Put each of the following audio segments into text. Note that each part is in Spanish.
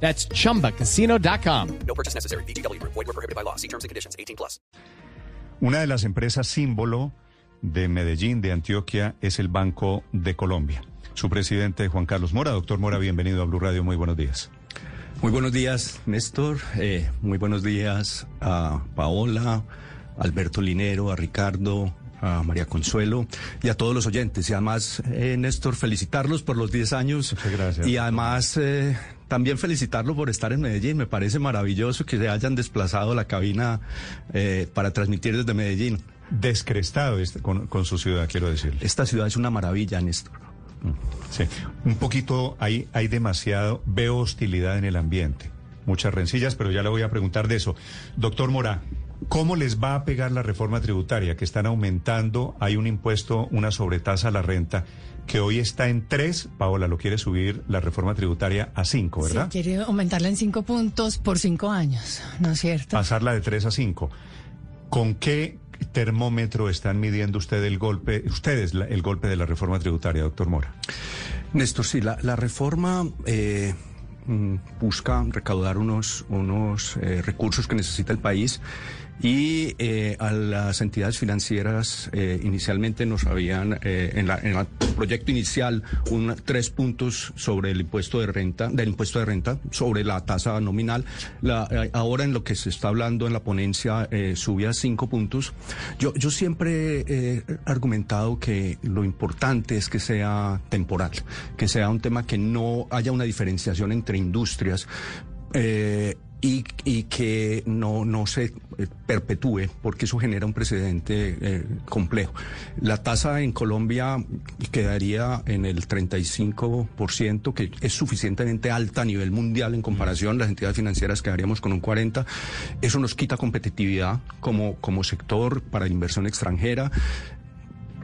That's chumbacasino.com. No purchase necessary. BGW. Void were prohibited by law. See terms and conditions. 18 plus. Una de las empresas símbolo de Medellín, de Antioquia, es el Banco de Colombia. Su presidente, Juan Carlos Mora. Doctor Mora, bienvenido a Blue Radio. Muy buenos días. Muy buenos días, Néstor. Eh, muy buenos días a Paola, a Alberto Linero, a Ricardo, a María Consuelo y a todos los oyentes. Y además, eh, Néstor, felicitarlos por los 10 años. Muchas gracias. Y además, eh, también felicitarlo por estar en Medellín. Me parece maravilloso que se hayan desplazado la cabina eh, para transmitir desde Medellín. Descrestado este- con, con su ciudad, quiero decirle. Esta ciudad es una maravilla, Néstor. Sí. Un poquito, hay, hay demasiado, veo hostilidad en el ambiente. Muchas rencillas, pero ya le voy a preguntar de eso. Doctor Mora, ¿cómo les va a pegar la reforma tributaria? Que están aumentando, hay un impuesto, una sobretasa a la renta, que hoy está en tres. Paola, lo quiere subir la reforma tributaria a cinco, ¿verdad? Sí, quiere aumentarla en cinco puntos por cinco años, ¿no es cierto? pasarla de 3 a 5. ¿Con qué termómetro están midiendo usted el golpe, ustedes la- el golpe de la reforma tributaria, doctor Mora? Néstor, sí, la, la reforma eh, mm, busca recaudar unos, unos eh, recursos que necesita el país y eh, a las entidades financieras eh, inicialmente nos habían, eh, en, la- en el proyecto inicial, un, tres puntos sobre el impuesto de renta, del impuesto de renta, sobre la tasa nominal. La, eh, ahora en lo que se está hablando en la ponencia eh, sube a cinco puntos. Yo, yo siempre he argumentado que lo importante es que sea temporal, que sea un tema que no haya una diferenciación entre industrias. eh, y, y que no, no se eh, perpetúe, porque eso genera un precedente eh, complejo. La tasa en Colombia quedaría en el 35%, que es suficientemente alta a nivel mundial en comparación. Las entidades financieras quedaríamos con un 40%. Eso nos quita competitividad como, como sector para inversión extranjera.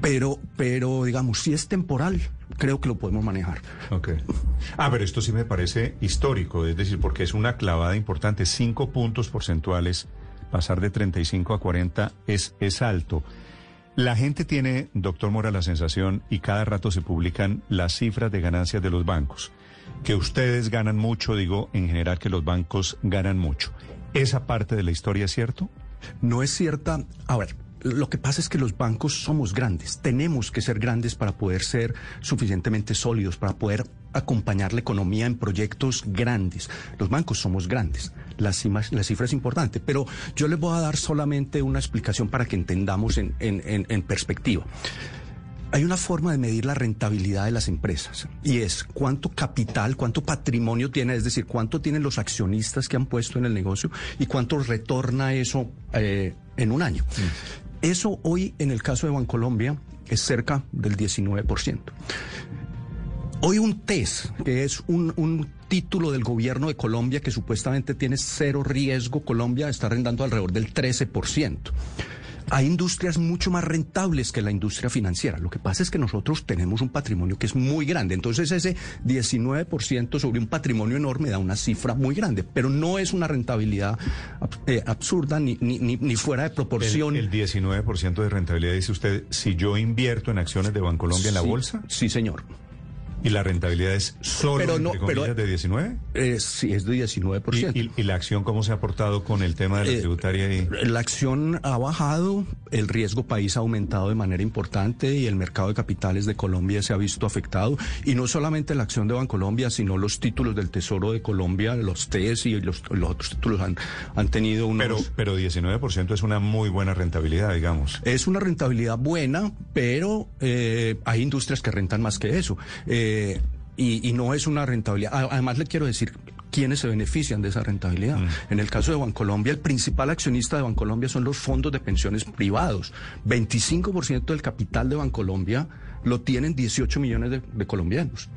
Pero, pero, digamos, si es temporal, creo que lo podemos manejar. Ok. Ah, pero esto sí me parece histórico, es decir, porque es una clavada importante. Cinco puntos porcentuales, pasar de 35 a 40 es, es alto. La gente tiene, doctor Mora, la sensación, y cada rato se publican las cifras de ganancias de los bancos, que ustedes ganan mucho, digo, en general que los bancos ganan mucho. ¿Esa parte de la historia es cierto? No es cierta. A ver, lo que pasa es que los bancos somos grandes. Tenemos que ser grandes para poder ser suficientemente sólidos, para poder acompañar la economía en proyectos grandes. Los bancos somos grandes. La, cifra es importante, pero yo les voy a dar solamente una explicación para que entendamos en, perspectiva. Hay una forma de medir la rentabilidad de las empresas y es cuánto capital, cuánto patrimonio tiene, es decir, cuánto tienen los accionistas que han puesto en el negocio y cuánto retorna eso eh, en un año. Eso hoy, en el caso de Bancolombia, es cerca del 19%. Hoy un TES, que es un, un título del gobierno de Colombia que supuestamente tiene cero riesgo, Colombia está arrendando alrededor del 13%. Hay industrias mucho más rentables que la industria financiera. Lo que pasa es que nosotros tenemos un patrimonio que es muy grande. Entonces ese 19% sobre un patrimonio enorme da una cifra muy grande, pero no es una rentabilidad ab- eh, absurda ni, ni, ni, ni fuera de proporción. El, el 19% de rentabilidad, dice usted, si yo invierto en acciones de Bancolombia en la bolsa, Sí, señor. Y la rentabilidad es solo Pero no, entre pero- comillas, de 19%. Eh, sí, es de 19%. ¿Y, y, y la acción cómo se ha portado con el tema de la Eh, tributaria? Y... La acción ha bajado, el riesgo país ha aumentado de manera importante y el mercado de capitales de Colombia se ha visto afectado. Y no solamente la acción de Bancolombia, sino los títulos del Tesoro de Colombia, los TES y los, los otros títulos han, han tenido unos... Pero, pero 19% es una muy buena rentabilidad, digamos. Es una rentabilidad buena, pero eh, hay industrias que rentan más que eso. Eh, y, y no es una rentabilidad. Además, le quiero decir quiénes se benefician de esa rentabilidad. En el caso de Bancolombia, el principal accionista de Bancolombia son los fondos de pensiones privados. 25% del capital de Bancolombia lo tienen 18 millones de, de colombianos.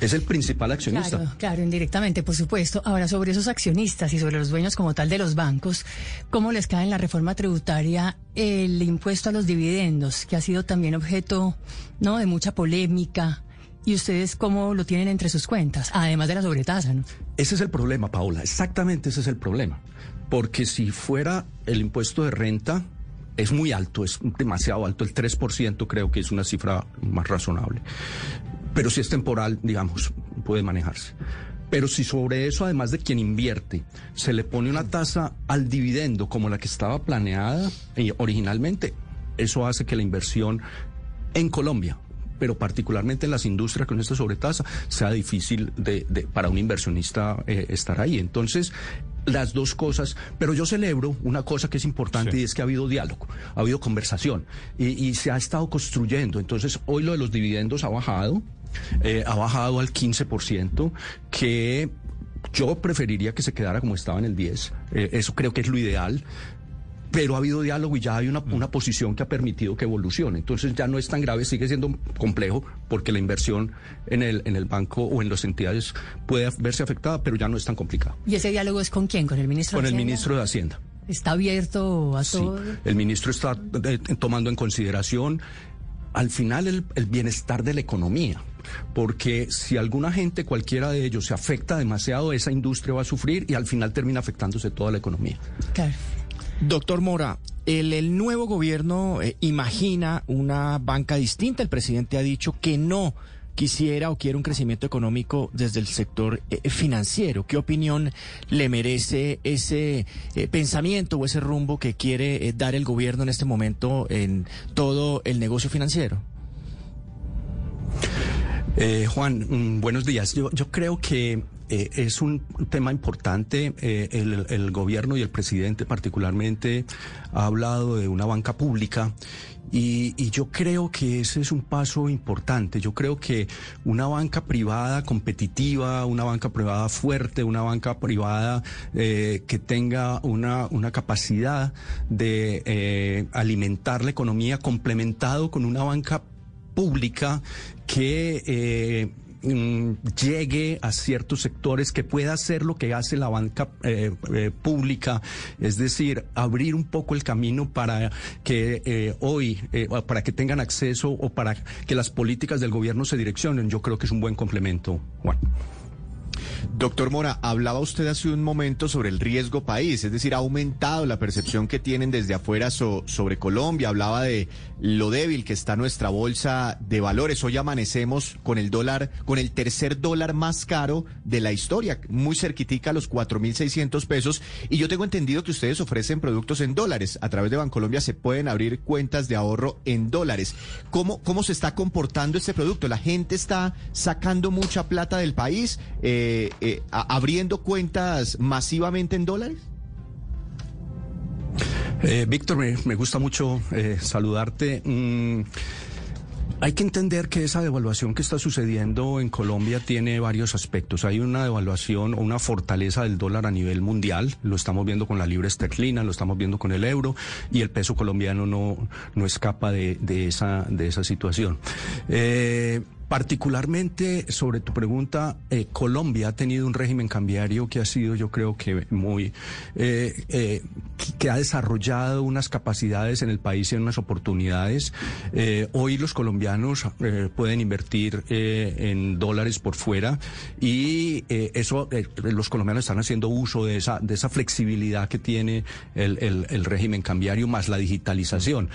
Es el principal accionista. Claro, claro, indirectamente, por supuesto. Ahora, sobre esos accionistas y sobre los dueños como tal de los bancos, ¿cómo les cae en la reforma tributaria el impuesto a los dividendos, que ha sido también objeto ¿no? de mucha polémica? ¿Y ustedes cómo lo tienen entre sus cuentas? Además de la sobretasa, ¿no? Ese es el problema, Paola. Exactamente ese es el problema. Porque si fuera el impuesto de renta, es muy alto, es demasiado alto. El 3% creo que es una cifra más razonable. Pero si es temporal, digamos, puede manejarse. Pero si sobre eso, además de quien invierte, se le pone una tasa al dividendo como la que estaba planeada eh, originalmente, eso hace que la inversión en Colombia, pero particularmente en las industrias con esta sobretasa, sea difícil de, de- para un inversionista eh, estar ahí. Entonces, las dos cosas, pero yo celebro una cosa que es importante Sí. y es que ha habido diálogo, ha habido conversación y, y se ha estado construyendo. Entonces, hoy lo de los dividendos ha bajado, eh, ha bajado al 15%, que yo preferiría que se quedara como estaba en el 10. Eh, eso creo que es lo ideal. Pero ha habido diálogo y ya hay una, una posición que ha permitido que evolucione. Entonces ya no es tan grave, sigue siendo complejo porque la inversión en el, en el banco o en las entidades puede verse afectada, pero ya no es tan complicado. ¿Y ese diálogo es con quién? ¿Con el ministro Con de el Hacienda? ministro de Hacienda. ¿Está abierto a Sí, todo? el ministro está eh, tomando en consideración al final el, el bienestar de la economía. Porque si alguna gente, cualquiera de ellos, se afecta demasiado, esa industria va a sufrir y al final termina afectándose toda la economía. Claro. Doctor Mora, el, el nuevo gobierno eh, imagina una banca distinta. El presidente ha dicho que no quisiera o quiere un crecimiento económico desde el sector eh, financiero. ¿Qué opinión le merece ese eh, pensamiento o ese rumbo que quiere eh, dar el gobierno en este momento en todo el negocio financiero? Juan, mm, buenos días. Yo creo que eh, es un tema importante. Eh, el, gobierno y el presidente particularmente ha hablado de una banca pública. Y, yo creo que ese es un paso importante. Yo creo que una banca privada competitiva, una banca privada fuerte, una banca privada eh, que tenga una, una capacidad de alimentar la economía complementado con una banca pública que mm, llegue a ciertos sectores, que pueda hacer lo que hace la banca eh, eh, pública, es decir, abrir un poco el camino para que eh, hoy, para que tengan acceso o para que las políticas del gobierno se direccionen. Yo creo que es un buen complemento, Juan. Doctor Mora, hablaba usted hace un momento sobre el riesgo país, es decir, ha aumentado la percepción que tienen desde afuera so- sobre Colombia, hablaba de lo débil que está nuestra bolsa de valores. Hoy amanecemos con el dólar, con el tercer dólar más caro de la historia, muy cerquitica a los 4.600 pesos. Y yo tengo entendido que ustedes ofrecen productos en dólares. A través de Bancolombia se pueden abrir cuentas de ahorro en dólares. ¿Cómo, cómo se está comportando este producto? ¿La gente está sacando mucha plata del país? Eh, eh, abriendo cuentas masivamente en dólares? Eh, Víctor, me, gusta mucho eh, saludarte. Mm, hay que entender que esa devaluación que está sucediendo en Colombia tiene varios aspectos. Hay una devaluación o una fortaleza del dólar a nivel mundial. Lo estamos viendo con la libra esterlina, lo estamos viendo con el euro y el peso colombiano no, no escapa de, de esa, de esa situación. Eh, Particularmente sobre tu pregunta, eh, Colombia ha tenido un régimen cambiario que ha sido, yo creo que muy, eh, eh, que- ha desarrollado unas capacidades en el país y unas oportunidades. Hoy los colombianos pueden invertir en dólares por fuera y eso, los colombianos están haciendo uso de esa, de esa flexibilidad que tiene el- el régimen cambiario más la digitalización.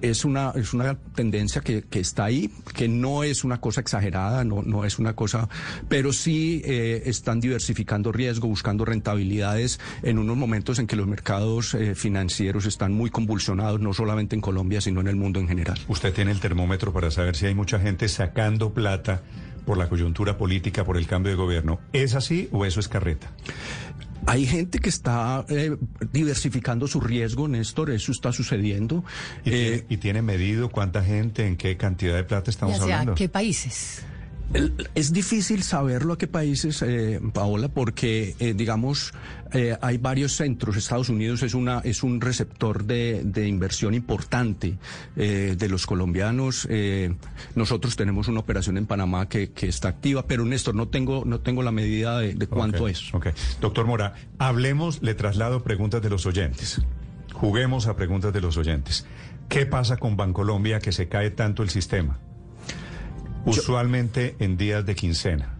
Es una, es una tendencia que, que está ahí, que no es una cosa exagerada, no, no es una cosa, pero sí eh, están diversificando riesgo, buscando rentabilidades en unos momentos en que los mercados eh, financieros están muy convulsionados, no solamente en Colombia, sino en el mundo en general. Usted tiene el termómetro para saber si hay mucha gente sacando plata por la coyuntura política, por el cambio de gobierno. ¿Es así o eso es carreta? Hay gente que está eh, diversificando su riesgo, Néstor, eso está sucediendo. ¿Y, Eh, tiene, y tiene medido cuánta gente, en qué cantidad de plata ¿Y estamos hablando? qué países? Es difícil saberlo a qué países, eh, Paola, porque, eh, digamos, eh, hay varios centros. Estados Unidos es, una, es un receptor de, de inversión importante eh, de los colombianos. Nosotros tenemos una operación en Panamá que, que está activa, pero Néstor, no tengo, no tengo la medida de, de cuánto es. Ok. Doctor Mora, hablemos, le traslado preguntas de los oyentes. Juguemos a preguntas de los oyentes. ¿Qué pasa con Bancolombia que se cae tanto el sistema? Usualmente en días de quincena.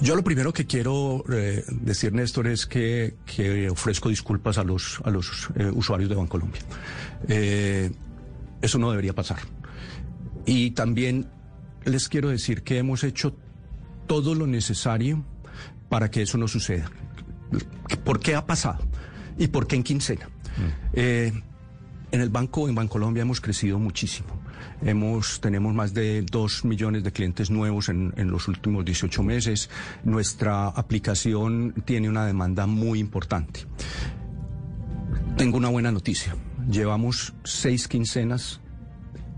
Yo lo primero que quiero eh, decir, Néstor, es que, que ofrezco disculpas a los, a los eh, usuarios de Bancolombia. Eh, eso no debería pasar. Y también les quiero decir que hemos hecho todo lo necesario para que eso no suceda. ¿Por qué ha pasado? ¿Y por qué en quincena? Eh, en el banco, en Bancolombia, hemos crecido muchísimo. Hemos, tenemos más de 2 millones de clientes nuevos en, los últimos 18 meses. Nuestra aplicación tiene una demanda muy importante. Tengo una buena noticia. Llevamos seis quincenas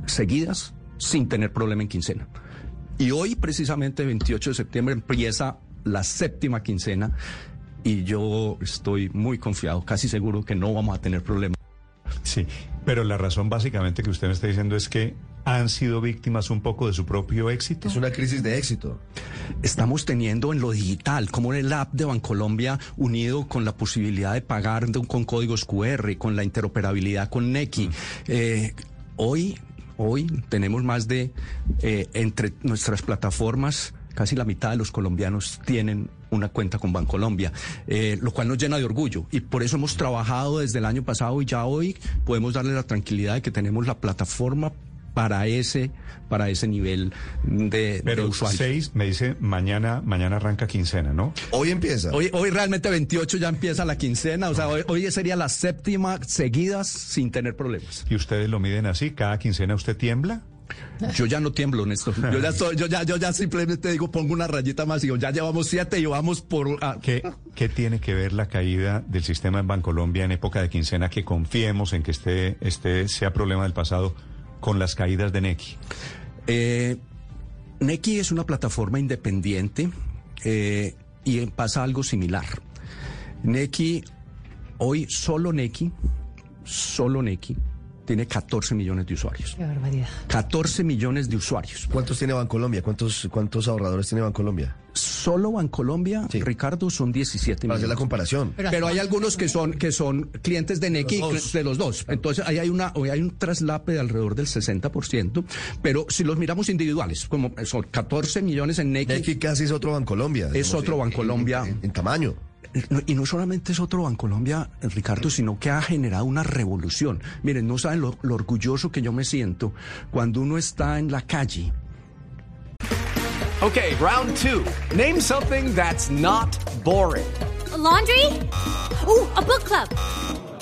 seguidas sin tener problema en quincena. Y hoy, precisamente, 28 de septiembre, empieza la séptima quincena y yo estoy muy confiado, casi seguro que no vamos a tener problema. Sí, pero la razón básicamente que usted me está diciendo es que han sido víctimas un poco de su propio éxito. Es una crisis de éxito. Estamos teniendo en lo digital, como el app de Bancolombia unido con la posibilidad de pagar de- con códigos QR, con la interoperabilidad con Nequi. Eh, hoy, hoy tenemos más de, eh, entre nuestras plataformas, casi la mitad de los colombianos tienen una cuenta con Bancolombia, eh, lo cual nos llena de orgullo. Y por eso hemos trabajado desde el año pasado y ya hoy podemos darle la tranquilidad de que tenemos la plataforma para ese, para ese nivel de, de Pero usuarios. seis, me dice, mañana, mañana arranca quincena, ¿no? Hoy empieza. Hoy, hoy realmente 28 ya empieza la quincena, o sea, hoy, hoy sería la séptima seguidas sin tener problemas. Y ustedes lo miden así, cada quincena usted tiembla. Yo ya no tiemblo, Néstor. Yo ya, yo ya, yo ya simplemente digo, pongo una rayita más y digo, ya llevamos siete y vamos por... ah, ¿Qué, ¿Qué tiene que ver la caída del sistema en Bancolombia en época de quincena que confiemos en que este, este sea problema del pasado con las caídas de Nequi? Eh, Nequi es una plataforma independiente eh, y pasa algo similar. Nequi, hoy solo Nequi, solo Nequi, tiene 14 millones de usuarios. Qué barbaridad. 14 millones de usuarios. ¿Cuántos tiene Bancolombia? ¿Cuántos, cuántos ahorradores tiene Bancolombia? Solo Bancolombia, Sí. Ricardo, son 17 Para hacer la comparación. Pero Pero hay algunos que son que son clientes de Los dos. de los dos. Entonces ahí hay una hoy hay un traslape de alrededor del 60%, pero si los miramos individuales, como son 14 millones en Nequi, Nequi casi es otro Bancolombia. Es otro en- Bancolombia. En, en tamaño. No, y no solamente es otro Bancolombia, Ricardo, sino que ha generado una revolución. Miren, no saben lo, lo orgulloso que yo me siento cuando uno está en la calle Okay, round two. Name something that's not boring. A laundry? Ooh, a book club.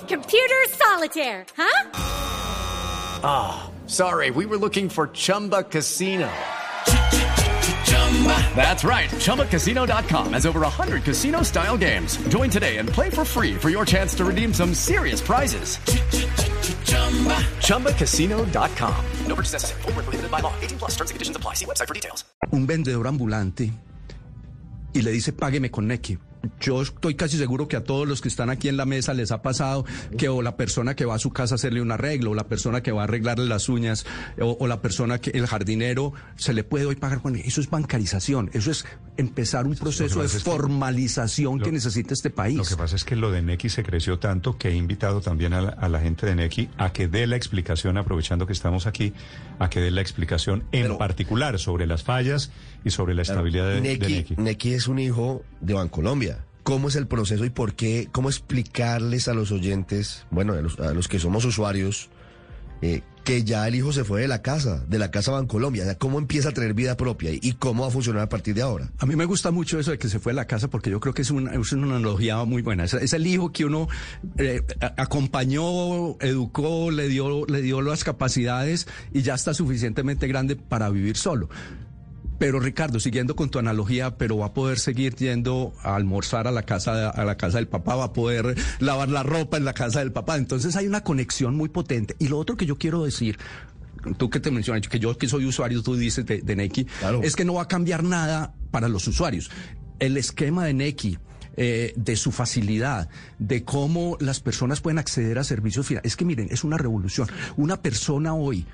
Computer solitaire, huh? Sorry, we were looking for Chumba Casino. That's right. ChumbaCasino.com has over 100 casino style games. Join today and play for free for your chance to redeem some serious prizes. ChumbaCasino.com. No purchase necessary. Where prohibited by law. 18 plus terms and conditions apply. See website for details. un vendedor ambulante y le dice págueme con Nequi. Yo estoy casi seguro que a todos los que están aquí en la mesa les ha pasado que o la persona que va a su casa a hacerle un arreglo, o la persona que va a arreglarle las uñas, o, o la persona que el jardinero se le puede hoy pagar. Con eso es bancarización, eso es empezar un proceso de que- formalización que necesita este país. Lo que pasa es que lo de Nequi se creció tanto que he invitado también a la, a la gente de Nequi a que dé la explicación, aprovechando que estamos aquí, a que dé la explicación en Pero- particular sobre las fallas y sobre la estabilidad de, de Nequi, Nequi. Nequi es un hijo de Bancolombia. ¿Cómo es el proceso y por qué? ¿Cómo explicarles a los oyentes, bueno, a los, a los que somos usuarios, eh, que ya el hijo se fue de la casa, de la casa Bancolombia? O ¿Cómo empieza a tener vida propia y, cómo va a funcionar a partir de ahora? A mí me gusta mucho eso de que se fue a la casa porque yo creo que es una, es una analogía muy buena. Es, el hijo que uno eh, acompañó, educó, le dio, le dio las capacidades y ya está suficientemente grande para vivir solo. Pero Ricardo, siguiendo con tu analogía, pero va a poder seguir yendo a almorzar a la casa a la casa del papá, va a poder lavar la ropa en la casa del papá. Entonces hay una conexión muy potente. Y lo otro que yo quiero decir, tú que te mencionas, que yo que soy usuario, tú dices de, de Neki, Claro. es que no va a cambiar nada para los usuarios. El esquema de Neki, eh, de su facilidad, de cómo las personas pueden acceder a servicios financieros. Es que miren, es una revolución. Una persona hoy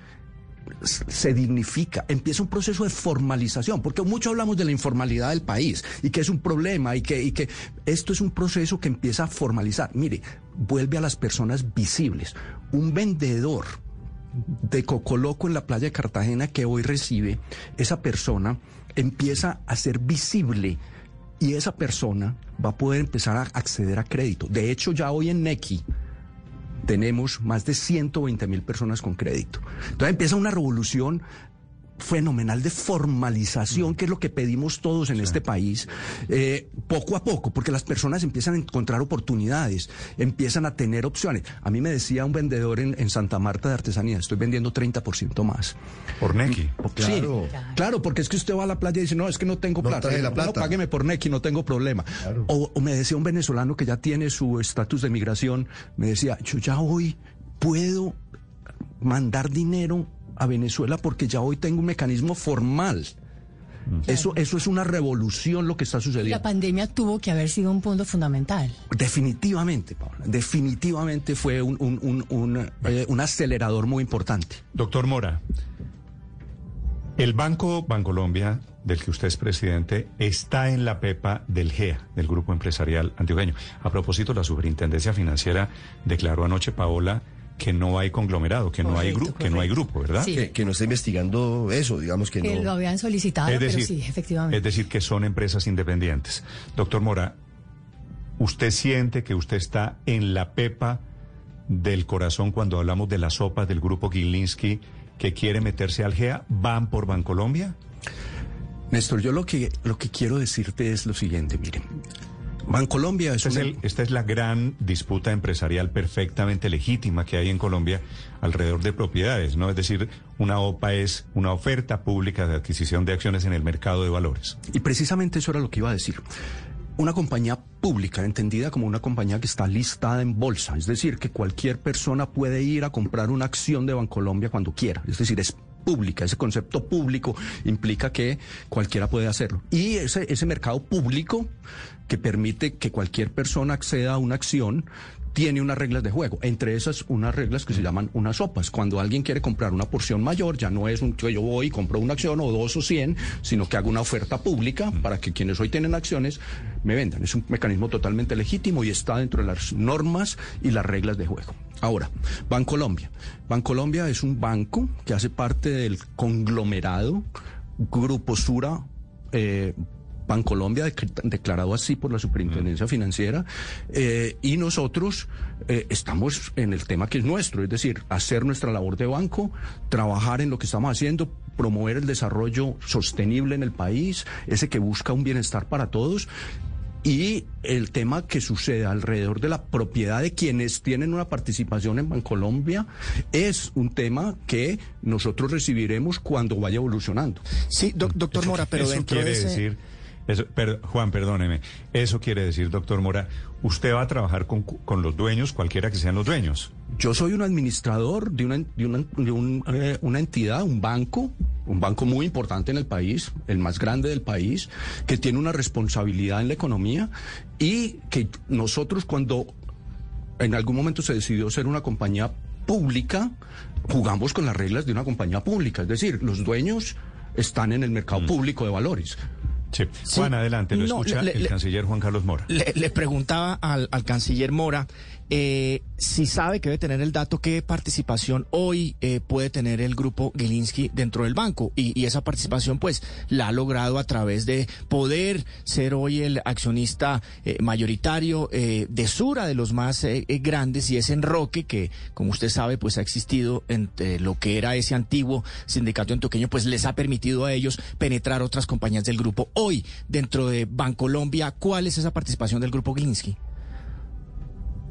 se dignifica, empieza un proceso de formalización, porque mucho hablamos de la informalidad del país y que es un problema y que, esto es un proceso que empieza a formalizar. Mire, vuelve a las personas visibles. Un vendedor de Cocoloco en la playa de Cartagena que hoy recibe, esa persona empieza a ser visible y esa persona va a poder empezar a acceder a crédito. De hecho, ya hoy en Nequi tenemos más de 120 mil personas con crédito. Entonces empieza una revolución fenomenal de formalización, que es lo que pedimos todos en este país, eh, poco a poco, porque las personas empiezan a encontrar oportunidades, empiezan a tener opciones. A mí me decía un vendedor en, en Santa Marta de artesanía, estoy vendiendo 30% más. Por Neki. Claro. Sí, claro, porque es que usted va a la playa y dice, no, es que no tengo No plata. la No, plata. págueme por Neki, no tengo problema. O, o me decía un venezolano que ya tiene su estatus de migración, me decía, yo ya hoy puedo mandar dinero a Venezuela porque ya hoy tengo un mecanismo formal. Eso, eso es una revolución lo que está La sucediendo. pandemia tuvo que haber sido un punto fundamental. Definitivamente, Paula, definitivamente fue un, un, un, un, eh, un acelerador muy importante. Doctor Mora, el Banco Bancolombia, del que usted es presidente, está en la pepa del GEA, del Grupo Empresarial Antioqueño. A propósito, la Superintendencia Financiera declaró anoche, Paola, que no hay conglomerado, que no hay grupo, que no hay grupo, ¿verdad? Sí. Que, que no está investigando eso, digamos que, Que no. lo habían solicitado, Es pero decir, sí, efectivamente. es decir, que son empresas independientes. Doctor Mora, ¿usted siente que usted está en la pepa del corazón cuando hablamos de las sopas del grupo Gilinski que quiere meterse al GEA? ¿Van por Bancolombia? Néstor, yo lo que, lo que quiero decirte es lo siguiente, miren. Bancolombia es Esta es, una... el- esta es la gran disputa empresarial perfectamente legítima que hay en Colombia alrededor de propiedades, ¿no? Es decir, una OPA es una oferta pública de adquisición de acciones en el mercado de valores. Y precisamente eso era lo que iba a decir. Una compañía pública, entendida como una compañía que está listada en bolsa, es decir, que cualquier persona puede ir a comprar una acción de Bancolombia cuando quiera, es decir, es pública, ese concepto público implica que cualquiera puede hacerlo. Y ese, ese mercado público que permite que cualquier persona acceda a una acción tiene unas reglas de juego, entre esas unas reglas que se llaman unas sopas. Cuando alguien quiere comprar una porción mayor, ya no es un que yo voy y compro una acción o dos o cien, sino que hago una oferta pública para que quienes hoy tienen acciones me vendan. Es un mecanismo totalmente legítimo y está dentro de las normas y las reglas de juego. Ahora, Bancolombia. Bancolombia es un banco que hace parte del conglomerado Grupo Sura. Eh, Bancolombia, dec- declarado así por la Superintendencia Financiera, eh, y nosotros eh, estamos en el tema que es nuestro, es decir, hacer nuestra labor de banco, trabajar en lo que estamos haciendo, promover el desarrollo sostenible en el país, ese que busca un bienestar para todos. Y el tema que sucede alrededor de la propiedad de quienes tienen una participación en Bancolombia es un tema que nosotros recibiremos cuando vaya evolucionando. Sí, doc- doctor Mora, pero eso dentro quiere de ese... decir, eso, per- Juan, perdóneme, eso quiere decir, doctor Mora, usted va a trabajar con, con los dueños, cualquiera que sean los dueños. Yo soy un administrador de una, de una, de un, eh, una entidad, un banco, un banco muy importante en el país, el más grande del país, que tiene una responsabilidad en la economía y que nosotros cuando en algún momento se decidió ser una compañía pública, jugamos con las reglas de una compañía pública, es decir, los dueños están en el mercado público de valores. Sí. Juan, adelante, lo No, escucha le- el le- canciller Juan Carlos Mora. Le, le preguntaba al, al canciller Mora eh, si sabe que debe tener el dato qué participación hoy eh, puede tener el grupo Gilinski dentro del banco y, esa participación pues la ha logrado a través de poder ser hoy el accionista eh, mayoritario eh, de Sura de los más eh, eh, grandes y ese enroque que como usted sabe pues ha existido entre lo que era ese antiguo sindicato antioqueño pues les ha permitido a ellos penetrar otras compañías del grupo hoy dentro de Bancolombia ¿cuál es esa participación del grupo Gilinski?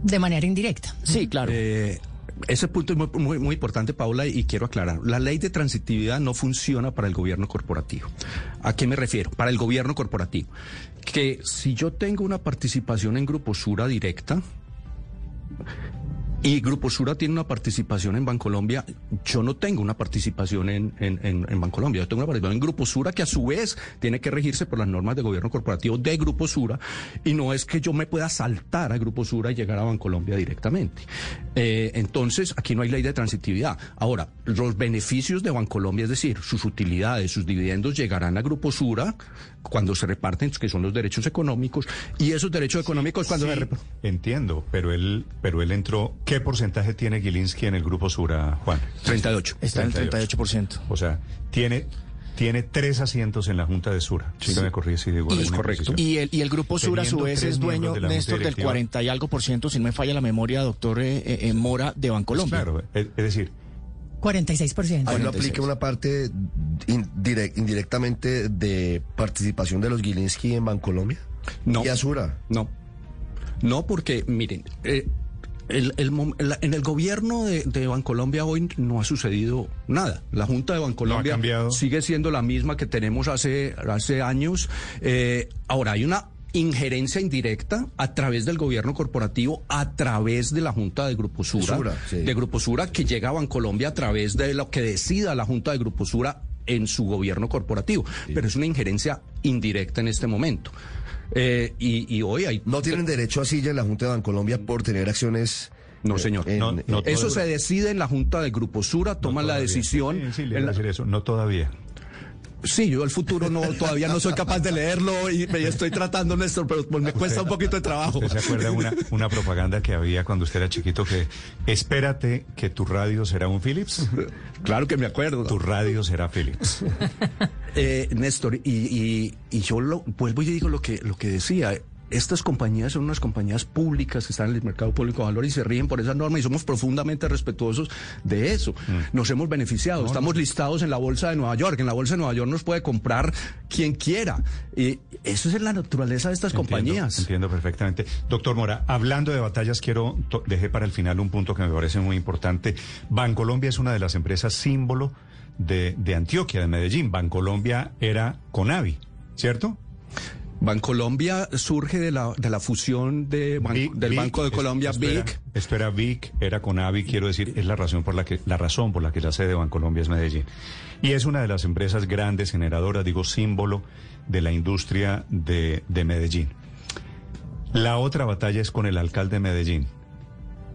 De manera indirecta. Sí, claro. Eh, ese punto es muy, muy, muy importante, Paula, y quiero aclarar. La ley de transitividad no funciona para el gobierno corporativo. ¿A qué me refiero? Para el gobierno corporativo. Que si yo tengo una participación en Grupo Sura directa, Y Grupo Sura tiene una participación en Bancolombia. Yo no tengo una participación en, en, en, en Bancolombia. Yo tengo una participación en Grupo Sura que a su vez tiene que regirse por las normas de gobierno corporativo de Grupo Sura. Y no es que yo me pueda saltar a Grupo Sura y llegar a Bancolombia directamente. Eh, entonces, aquí no hay ley de transitividad. Ahora, los beneficios de Bancolombia, es decir, sus utilidades, sus dividendos llegarán a Grupo Sura cuando se reparten, que son los derechos económicos. Y esos derechos económicos cuando Sí, se reparten. entiendo, pero él, pero él entró. ¿Qué porcentaje tiene Gilinski en el grupo Sura, Juan? 38. Está en el 38%. 38%. O sea, tiene, tiene tres asientos en la Junta de Sura. Si me corrige si digo Y, alguna imprecisión. y el, y el grupo Sur a su vez es dueño, de Néstor, del Directiva. 40 y algo por ciento, si no me falla la memoria, doctor eh, eh, eh, Mora, de Bancolombia. Claro, es, es decir, 46%. Ahí no 46. aplica una parte indire- indirectamente de participación de los Gilinski en Bancolombia. No. Y Asura. No. No, porque, miren, eh, el- la- en el gobierno de, de Bancolombia hoy no ha sucedido nada. La Junta de Bancolombia No ha cambiado. sigue siendo la misma que tenemos hace, hace años. Eh, ahora, hay una injerencia indirecta a través del gobierno corporativo, a través de la Junta de Grupo Sura, Sura, sí. de Grupo Sura que llega a Bancolombia a través de lo que decida la Junta de Grupo Sura en su gobierno corporativo. Pero es una injerencia indirecta en este momento. Eh, y, y hoy hay... No tienen derecho a silla en la Junta de Bancolombia por tener acciones. No, eh, señor. en- No, en- no, Eso se decide en la Junta de Grupo Sura, no toman la decisión. Sí, sí, le en iba la- a decir eso. No todavía. Sí, yo el futuro no, todavía no soy capaz de leerlo y me estoy tratando, Néstor, pero pues me cuesta un poquito de trabajo. ¿Usted se acuerda una, una propaganda que había cuando usted era chiquito que espérate que tu radio será un Philips? Claro que me acuerdo. Tu radio será Philips. Eh, Néstor, y, y- y yo lo, vuelvo y digo lo que, lo que decía. Estas compañías son unas compañías públicas que están en el mercado público de valor y se rigen por esa norma y somos profundamente respetuosos de eso. Mm. Nos hemos beneficiado. Estamos listados en la Bolsa de Nueva York. En la Bolsa de Nueva York nos puede comprar quien quiera. Y eso es la naturaleza de estas compañías. Entiendo perfectamente. Doctor Mora, hablando de batallas, quiero, dejé para el final un punto que me parece muy importante. Bancolombia es una de las empresas símbolo de, de Antioquia, de Medellín. Bancolombia era Conavi, ¿cierto? Bancolombia surge de la, de la fusión de Ban- Vic- del Vic, Banco de Colombia, esto era- BIC. Esto era Vic, era Conavi, quiero decir, es la razón por la que la razón por la que la sede de Bancolombia es Medellín. Y es una de las empresas grandes generadoras, digo, símbolo de la industria de, de Medellín. La otra batalla es con el alcalde de Medellín.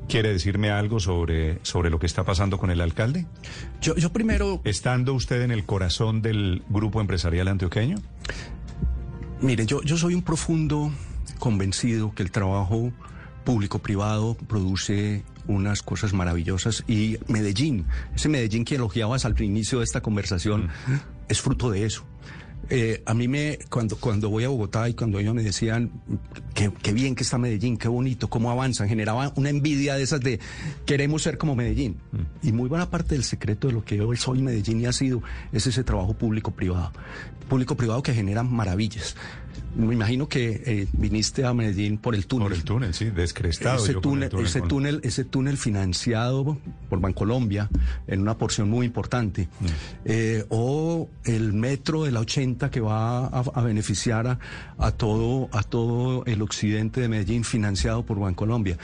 ¿Quiere decirme algo sobre, sobre lo que está pasando con el alcalde? Yo, yo primero, Estando usted en el corazón del grupo empresarial antioqueño, mire, yo, yo soy un profundo convencido que el trabajo público-privado produce unas cosas maravillosas y Medellín, ese Medellín que elogiabas al inicio de esta conversación, es fruto de eso. Eh, a mí me, cuando, cuando voy a Bogotá y cuando ellos me decían, qué, qué bien que está Medellín, qué bonito, cómo avanzan, generaba una envidia de esas de queremos ser como Medellín. Y muy buena parte del secreto de lo que hoy soy Medellín y ha sido es ese trabajo público-privado. Público-privado que genera maravillas. Me imagino que eh, viniste a Medellín por el túnel. por el túnel, sí, descrestado. Ese yo túnel, ese con- túnel, ese túnel financiado por Bancolombia en una porción muy importante, Mm. Eh, o el metro de la 80 que va a, a beneficiar a, a todo a todo el occidente de Medellín financiado por Bancolombia.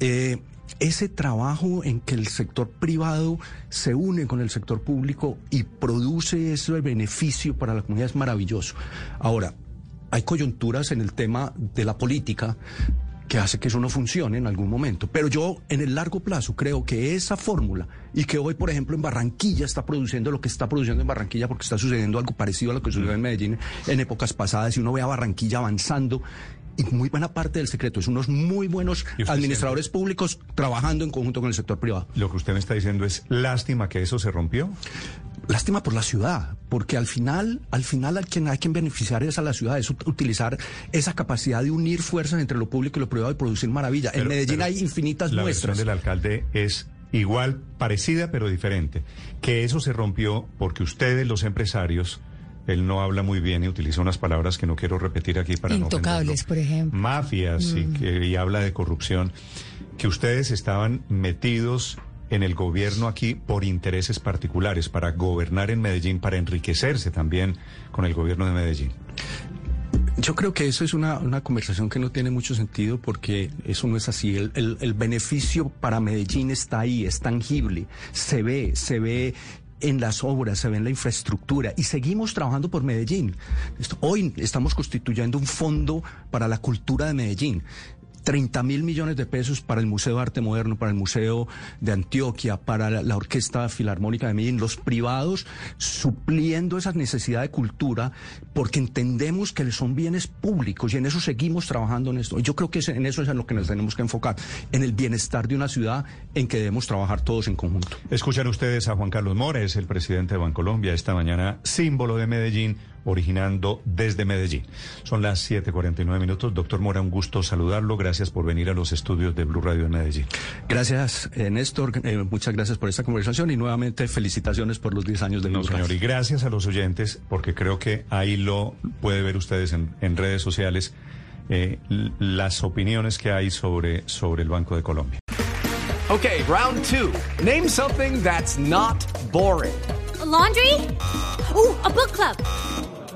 Eh, ese trabajo en que el sector privado se une con el sector público y produce ese beneficio para la comunidad es maravilloso. Ahora, hay coyunturas en el tema de la política que hace que eso no funcione en algún momento. Pero yo en el largo plazo creo que esa fórmula y que hoy, por ejemplo, en Barranquilla está produciendo lo que está produciendo en Barranquilla porque está sucediendo algo parecido a lo que sucedió en Medellín en épocas pasadas y uno ve a Barranquilla avanzando. Y muy buena parte del secreto es unos muy buenos ¿Y usted administradores públicos trabajando en conjunto con el sector privado. Lo que usted me está diciendo es lástima que eso se rompió. Lástima por la ciudad, porque al final, al final a quien hay que beneficiar es a la ciudad, es ut- utilizar esa capacidad de unir fuerzas entre lo público y lo privado y producir maravilla. en Medellín pero hay infinitas la muestras. versión del alcalde es igual, parecida, pero diferente. Que eso se rompió porque ustedes, los empresarios, él no habla muy bien y utiliza unas palabras que no quiero repetir aquí para Intocables, no por ejemplo. Mafias y, que, y habla de corrupción. Que ustedes estaban metidos en el gobierno aquí por intereses particulares, para gobernar en Medellín, para enriquecerse también con el gobierno de Medellín. Yo creo que eso es una, una, conversación que no tiene mucho sentido porque eso no es así. El, el, el, beneficio para Medellín está ahí, es tangible, se ve, se ve en las obras, se ve en la infraestructura y seguimos trabajando por Medellín. Hoy estamos constituyendo un fondo para la cultura de Medellín. 30 mil millones de pesos para el Museo de Arte Moderno, para el Museo de Antioquia, para la, Orquesta Filarmónica de Medellín, los privados supliendo esa necesidad de cultura porque entendemos que son bienes públicos y en eso seguimos trabajando en esto. Yo creo que en eso es en lo que nos tenemos que enfocar, en el bienestar de una ciudad en que debemos trabajar todos en conjunto. Escuchan ustedes a Juan Carlos Mores, el presidente de Bancolombia, esta mañana símbolo de Medellín originando desde Medellín. Son las 7:49 minutos. Doctor Mora, un gusto saludarlo. Gracias por venir a los estudios de Blue Radio en Medellín. Gracias, eh, Néstor. Eh, muchas gracias por esta conversación y nuevamente felicitaciones por los 10 años de No, Blue señor. Radio. Y gracias a los oyentes, porque creo que ahí lo puede ver ustedes en, en redes sociales. Eh, las opiniones que hay sobre, sobre el Banco de Colombia. Okay, round two. Name something that's not boring. A laundry? Ooh, a book club.